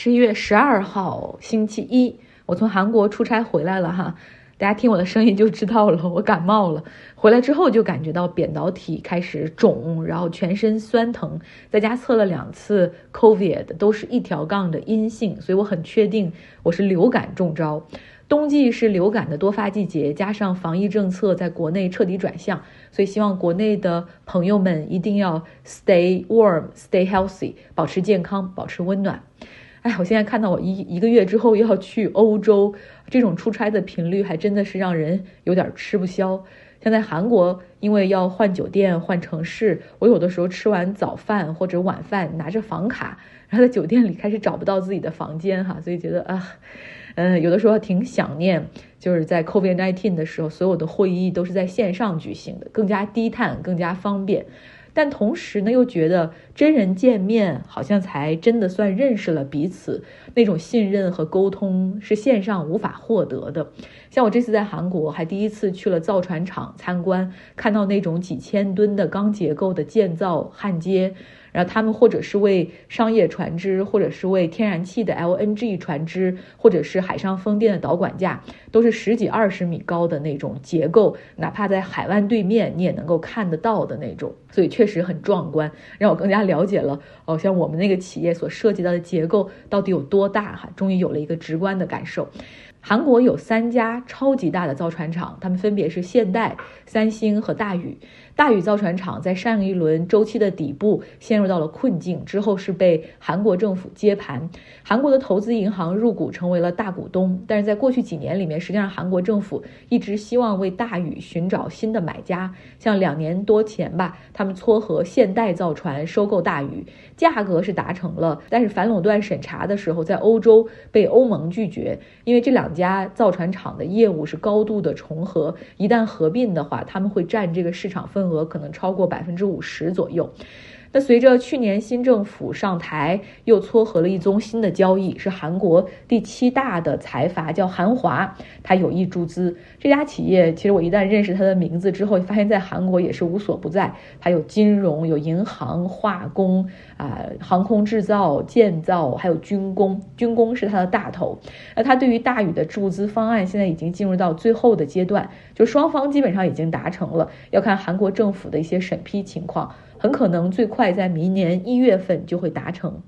十一月十二号星期一，我从韩国出差回来了哈，大家听我的声音就知道了，我感冒了。回来之后就感觉到扁桃体开始肿，然后全身酸疼，在家测了两次 COVID，都是一条杠的阴性，所以我很确定我是流感中招。冬季是流感的多发季节，加上防疫政策在国内彻底转向，所以希望国内的朋友们一定要 stay warm, stay healthy，保持健康，保持温暖。我现在看到我一一个月之后要去欧洲，这种出差的频率还真的是让人有点吃不消。像在韩国，因为要换酒店、换城市，我有的时候吃完早饭或者晚饭，拿着房卡，然后在酒店里开始找不到自己的房间哈，所以觉得啊。嗯，有的时候挺想念，就是在 COVID-19 的时候，所有的会议都是在线上举行的，更加低碳，更加方便。但同时呢，又觉得真人见面好像才真的算认识了彼此，那种信任和沟通是线上无法获得的。像我这次在韩国，还第一次去了造船厂参观，看到那种几千吨的钢结构的建造焊接。然后他们或者是为商业船只，或者是为天然气的 LNG 船只，或者是海上风电的导管架，都是十几二十米高的那种结构，哪怕在海湾对面你也能够看得到的那种，所以确实很壮观，让我更加了解了哦，像我们那个企业所涉及到的结构到底有多大哈，终于有了一个直观的感受。韩国有三家超级大的造船厂，他们分别是现代、三星和大宇。大宇造船厂在上一轮周期的底部陷入到了困境，之后是被韩国政府接盘，韩国的投资银行入股成为了大股东。但是在过去几年里面，实际上韩国政府一直希望为大宇寻找新的买家。像两年多前吧，他们撮合现代造船收购大宇，价格是达成了，但是反垄断审查的时候，在欧洲被欧盟拒绝，因为这两家造船厂的业务是高度的重合，一旦合并的话，他们会占这个市场份。额可能超过百分之五十左右。那随着去年新政府上台，又撮合了一宗新的交易，是韩国第七大的财阀叫韩华，他有意注资这家企业。其实我一旦认识他的名字之后，发现在韩国也是无所不在。它有金融、有银行、化工啊、航空制造、建造，还有军工。军工是它的大头。那它对于大宇的注资方案，现在已经进入到最后的阶段，就双方基本上已经达成了，要看韩国政府的一些审批情况。很可能最快在明年一月份就会达成。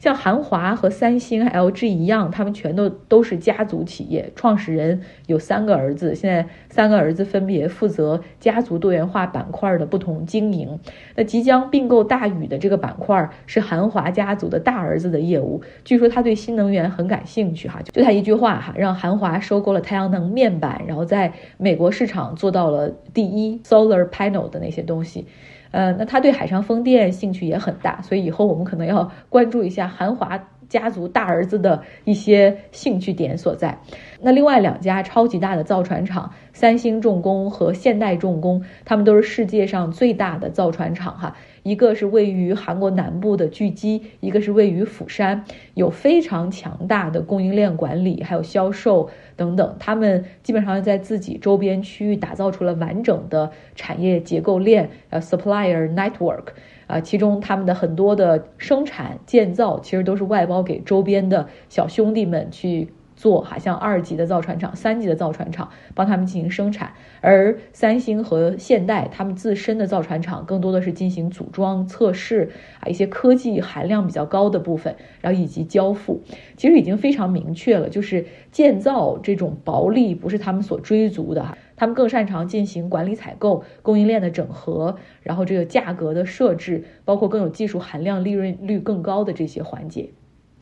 像韩华和三星、LG 一样，他们全都都是家族企业，创始人有三个儿子，现在三个儿子分别负责家族多元化板块的不同经营。那即将并购大宇的这个板块是韩华家族的大儿子的业务，据说他对新能源很感兴趣哈，就他一句话哈，让韩华收购了太阳能面板，然后在美国市场做到了第一 solar panel 的那些东西。呃，那他对海上风电兴趣也很大，所以以后我们可能要关注一下韩华家族大儿子的一些兴趣点所在。那另外两家超级大的造船厂，三星重工和现代重工，他们都是世界上最大的造船厂哈。一个是位于韩国南部的巨基，一个是位于釜山，有非常强大的供应链管理，还有销售等等。他们基本上在自己周边区域打造出了完整的产业结构链，呃，supplier network，啊，其中他们的很多的生产建造其实都是外包给周边的小兄弟们去。做哈像二级的造船厂、三级的造船厂帮他们进行生产，而三星和现代他们自身的造船厂更多的是进行组装、测试啊一些科技含量比较高的部分，然后以及交付，其实已经非常明确了，就是建造这种薄利不是他们所追逐的。哈，他们更擅长进行管理采购、供应链的整合，然后这个价格的设置，包括更有技术含量、利润率更高的这些环节。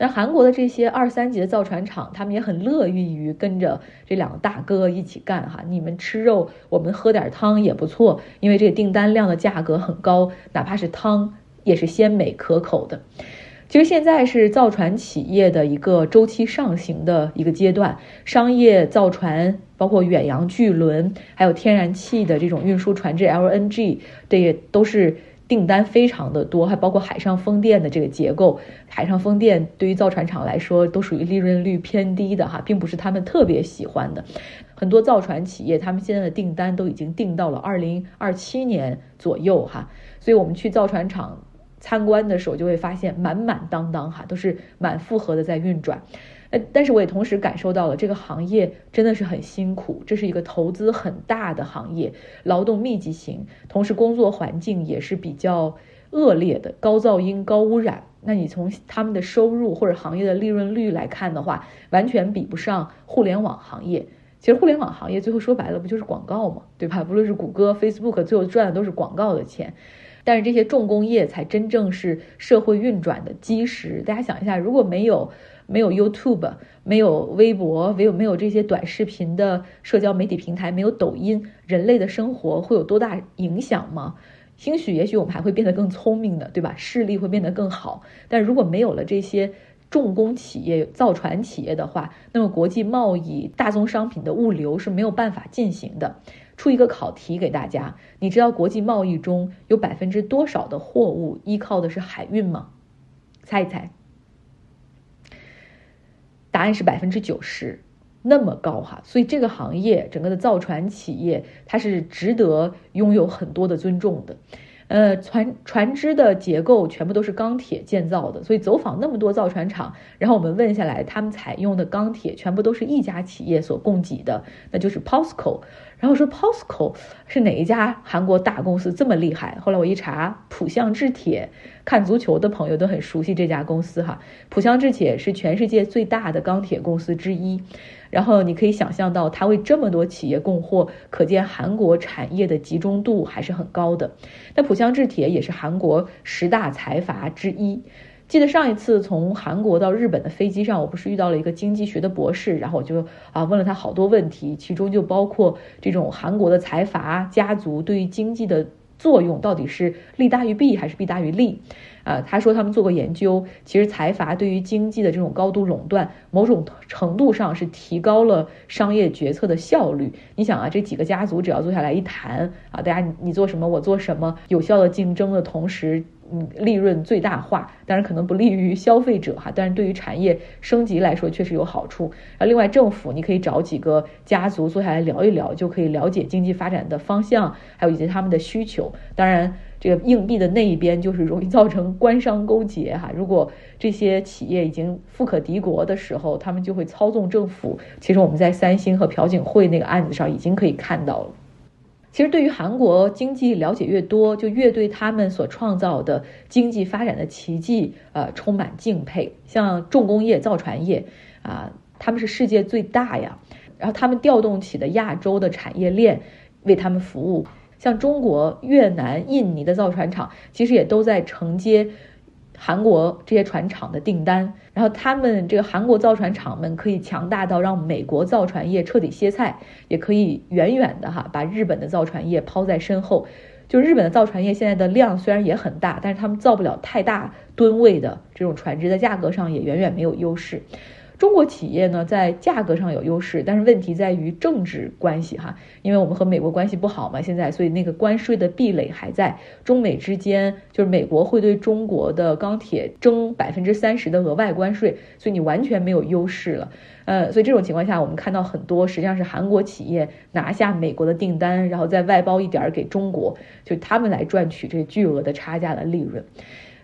那韩国的这些二三级的造船厂，他们也很乐意于跟着这两个大哥一起干哈。你们吃肉，我们喝点汤也不错，因为这个订单量的价格很高，哪怕是汤也是鲜美可口的。其实现在是造船企业的一个周期上行的一个阶段，商业造船，包括远洋巨轮，还有天然气的这种运输船只 LNG，这也都是。订单非常的多，还包括海上风电的这个结构。海上风电对于造船厂来说都属于利润率偏低的哈，并不是他们特别喜欢的。很多造船企业他们现在的订单都已经定到了二零二七年左右哈，所以我们去造船厂参观的时候就会发现满满当当哈，都是满负荷的在运转。呃，但是我也同时感受到了这个行业真的是很辛苦，这是一个投资很大的行业，劳动密集型，同时工作环境也是比较恶劣的，高噪音、高污染。那你从他们的收入或者行业的利润率来看的话，完全比不上互联网行业。其实互联网行业最后说白了不就是广告吗？对吧？不论是谷歌、Facebook，最后赚的都是广告的钱。但是这些重工业才真正是社会运转的基石。大家想一下，如果没有没有 YouTube，没有微博，没有没有这些短视频的社交媒体平台，没有抖音，人类的生活会有多大影响吗？兴许也许我们还会变得更聪明的，对吧？视力会变得更好。但如果没有了这些重工企业、造船企业的话，那么国际贸易、大宗商品的物流是没有办法进行的。出一个考题给大家，你知道国际贸易中有百分之多少的货物依靠的是海运吗？猜一猜。答案是百分之九十，那么高哈，所以这个行业整个的造船企业，它是值得拥有很多的尊重的。呃，船船只的结构全部都是钢铁建造的，所以走访那么多造船厂，然后我们问下来，他们采用的钢铁全部都是一家企业所供给的，那就是 POSCO。然后说 POSCO 是哪一家韩国大公司这么厉害？后来我一查，浦项制铁，看足球的朋友都很熟悉这家公司哈。浦项制铁是全世界最大的钢铁公司之一。然后你可以想象到，它为这么多企业供货，可见韩国产业的集中度还是很高的。那浦项制铁也是韩国十大财阀之一。记得上一次从韩国到日本的飞机上，我不是遇到了一个经济学的博士，然后我就啊问了他好多问题，其中就包括这种韩国的财阀家族对于经济的作用到底是利大于弊还是弊大于利。啊，他说他们做过研究，其实财阀对于经济的这种高度垄断，某种程度上是提高了商业决策的效率。你想啊，这几个家族只要坐下来一谈啊，大家你做什么，我做什么，有效的竞争的同时，利润最大化，当然可能不利于消费者哈，但是对于产业升级来说确实有好处。啊，另外政府你可以找几个家族坐下来聊一聊，就可以了解经济发展的方向，还有以及他们的需求。当然。这个硬币的那一边就是容易造成官商勾结哈。如果这些企业已经富可敌国的时候，他们就会操纵政府。其实我们在三星和朴槿惠那个案子上已经可以看到了。其实对于韩国经济了解越多，就越对他们所创造的经济发展的奇迹呃充满敬佩。像重工业、造船业啊，他们是世界最大呀。然后他们调动起的亚洲的产业链为他们服务。像中国、越南、印尼的造船厂，其实也都在承接韩国这些船厂的订单。然后他们这个韩国造船厂们可以强大到让美国造船业彻底歇菜，也可以远远的哈把日本的造船业抛在身后。就日本的造船业现在的量虽然也很大，但是他们造不了太大吨位的这种船只，在价格上也远远没有优势。中国企业呢，在价格上有优势，但是问题在于政治关系哈，因为我们和美国关系不好嘛，现在所以那个关税的壁垒还在，中美之间就是美国会对中国的钢铁征百分之三十的额外关税，所以你完全没有优势了，呃，所以这种情况下，我们看到很多实际上是韩国企业拿下美国的订单，然后再外包一点儿给中国，就他们来赚取这巨额的差价的利润。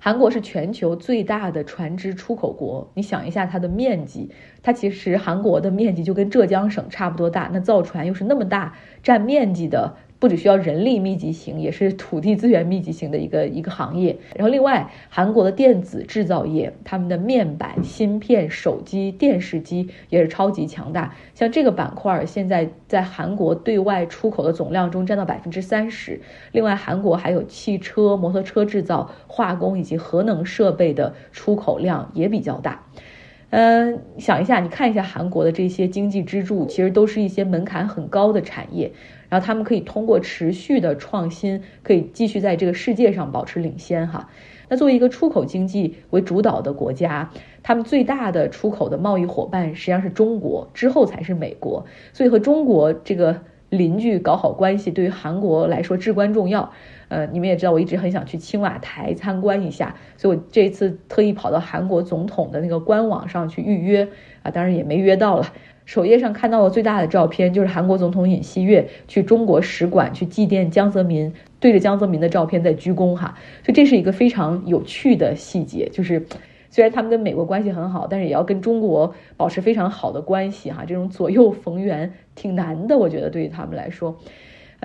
韩国是全球最大的船只出口国，你想一下它的面积，它其实韩国的面积就跟浙江省差不多大，那造船又是那么大占面积的。不只需要人力密集型，也是土地资源密集型的一个一个行业。然后另外，韩国的电子制造业，他们的面板、芯片、手机、电视机也是超级强大。像这个板块，现在在韩国对外出口的总量中占到百分之三十。另外，韩国还有汽车、摩托车制造、化工以及核能设备的出口量也比较大。嗯，想一下，你看一下韩国的这些经济支柱，其实都是一些门槛很高的产业。然后他们可以通过持续的创新，可以继续在这个世界上保持领先哈。那作为一个出口经济为主导的国家，他们最大的出口的贸易伙伴实际上是中国，之后才是美国。所以和中国这个邻居搞好关系，对于韩国来说至关重要。呃，你们也知道，我一直很想去青瓦台参观一下，所以我这次特意跑到韩国总统的那个官网上去预约啊，当然也没约到了。首页上看到的最大的照片就是韩国总统尹锡悦去中国使馆去祭奠江泽民，对着江泽民的照片在鞠躬哈，所以这是一个非常有趣的细节，就是虽然他们跟美国关系很好，但是也要跟中国保持非常好的关系哈，这种左右逢源挺难的，我觉得对于他们来说。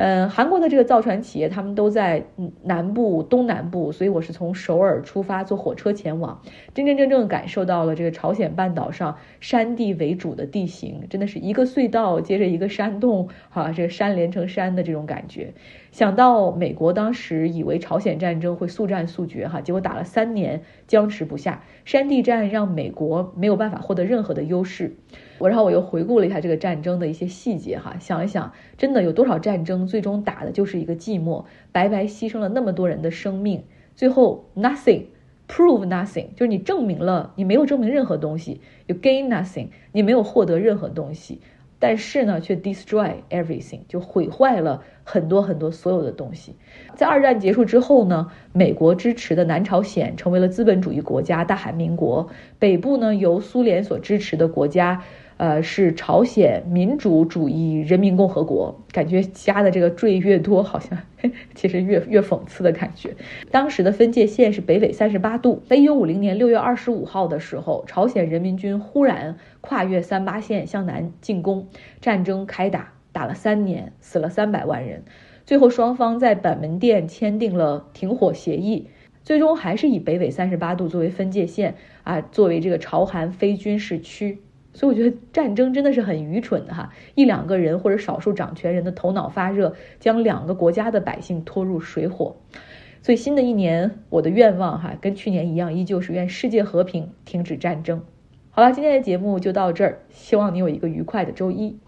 嗯，韩国的这个造船企业，他们都在南部、东南部，所以我是从首尔出发，坐火车前往，真真正正感受到了这个朝鲜半岛上山地为主的地形，真的是一个隧道接着一个山洞，哈，这个山连成山的这种感觉。想到美国当时以为朝鲜战争会速战速决，哈，结果打了三年僵持不下，山地战让美国没有办法获得任何的优势。我然后我又回顾了一下这个战争的一些细节，哈，想一想，真的有多少战争最终打的就是一个寂寞，白白牺牲了那么多人的生命，最后 nothing，prove nothing，就是你证明了你没有证明任何东西，you gain nothing，你没有获得任何东西。但是呢，却 destroy everything，就毁坏了很多很多所有的东西。在二战结束之后呢，美国支持的南朝鲜成为了资本主义国家大韩民国，北部呢由苏联所支持的国家。呃，是朝鲜民主主义人民共和国，感觉加的这个缀越多，好像 其实越越讽刺的感觉。当时的分界线是北纬三十八度，在一九五零年六月二十五号的时候，朝鲜人民军忽然跨越三八线向南进攻，战争开打，打了三年，死了三百万人。最后双方在板门店签订了停火协议，最终还是以北纬三十八度作为分界线啊，作为这个朝韩非军事区。所以我觉得战争真的是很愚蠢的哈，一两个人或者少数掌权人的头脑发热，将两个国家的百姓拖入水火。所以新的一年，我的愿望哈，跟去年一样，依旧是愿世界和平，停止战争。好了，今天的节目就到这儿，希望你有一个愉快的周一。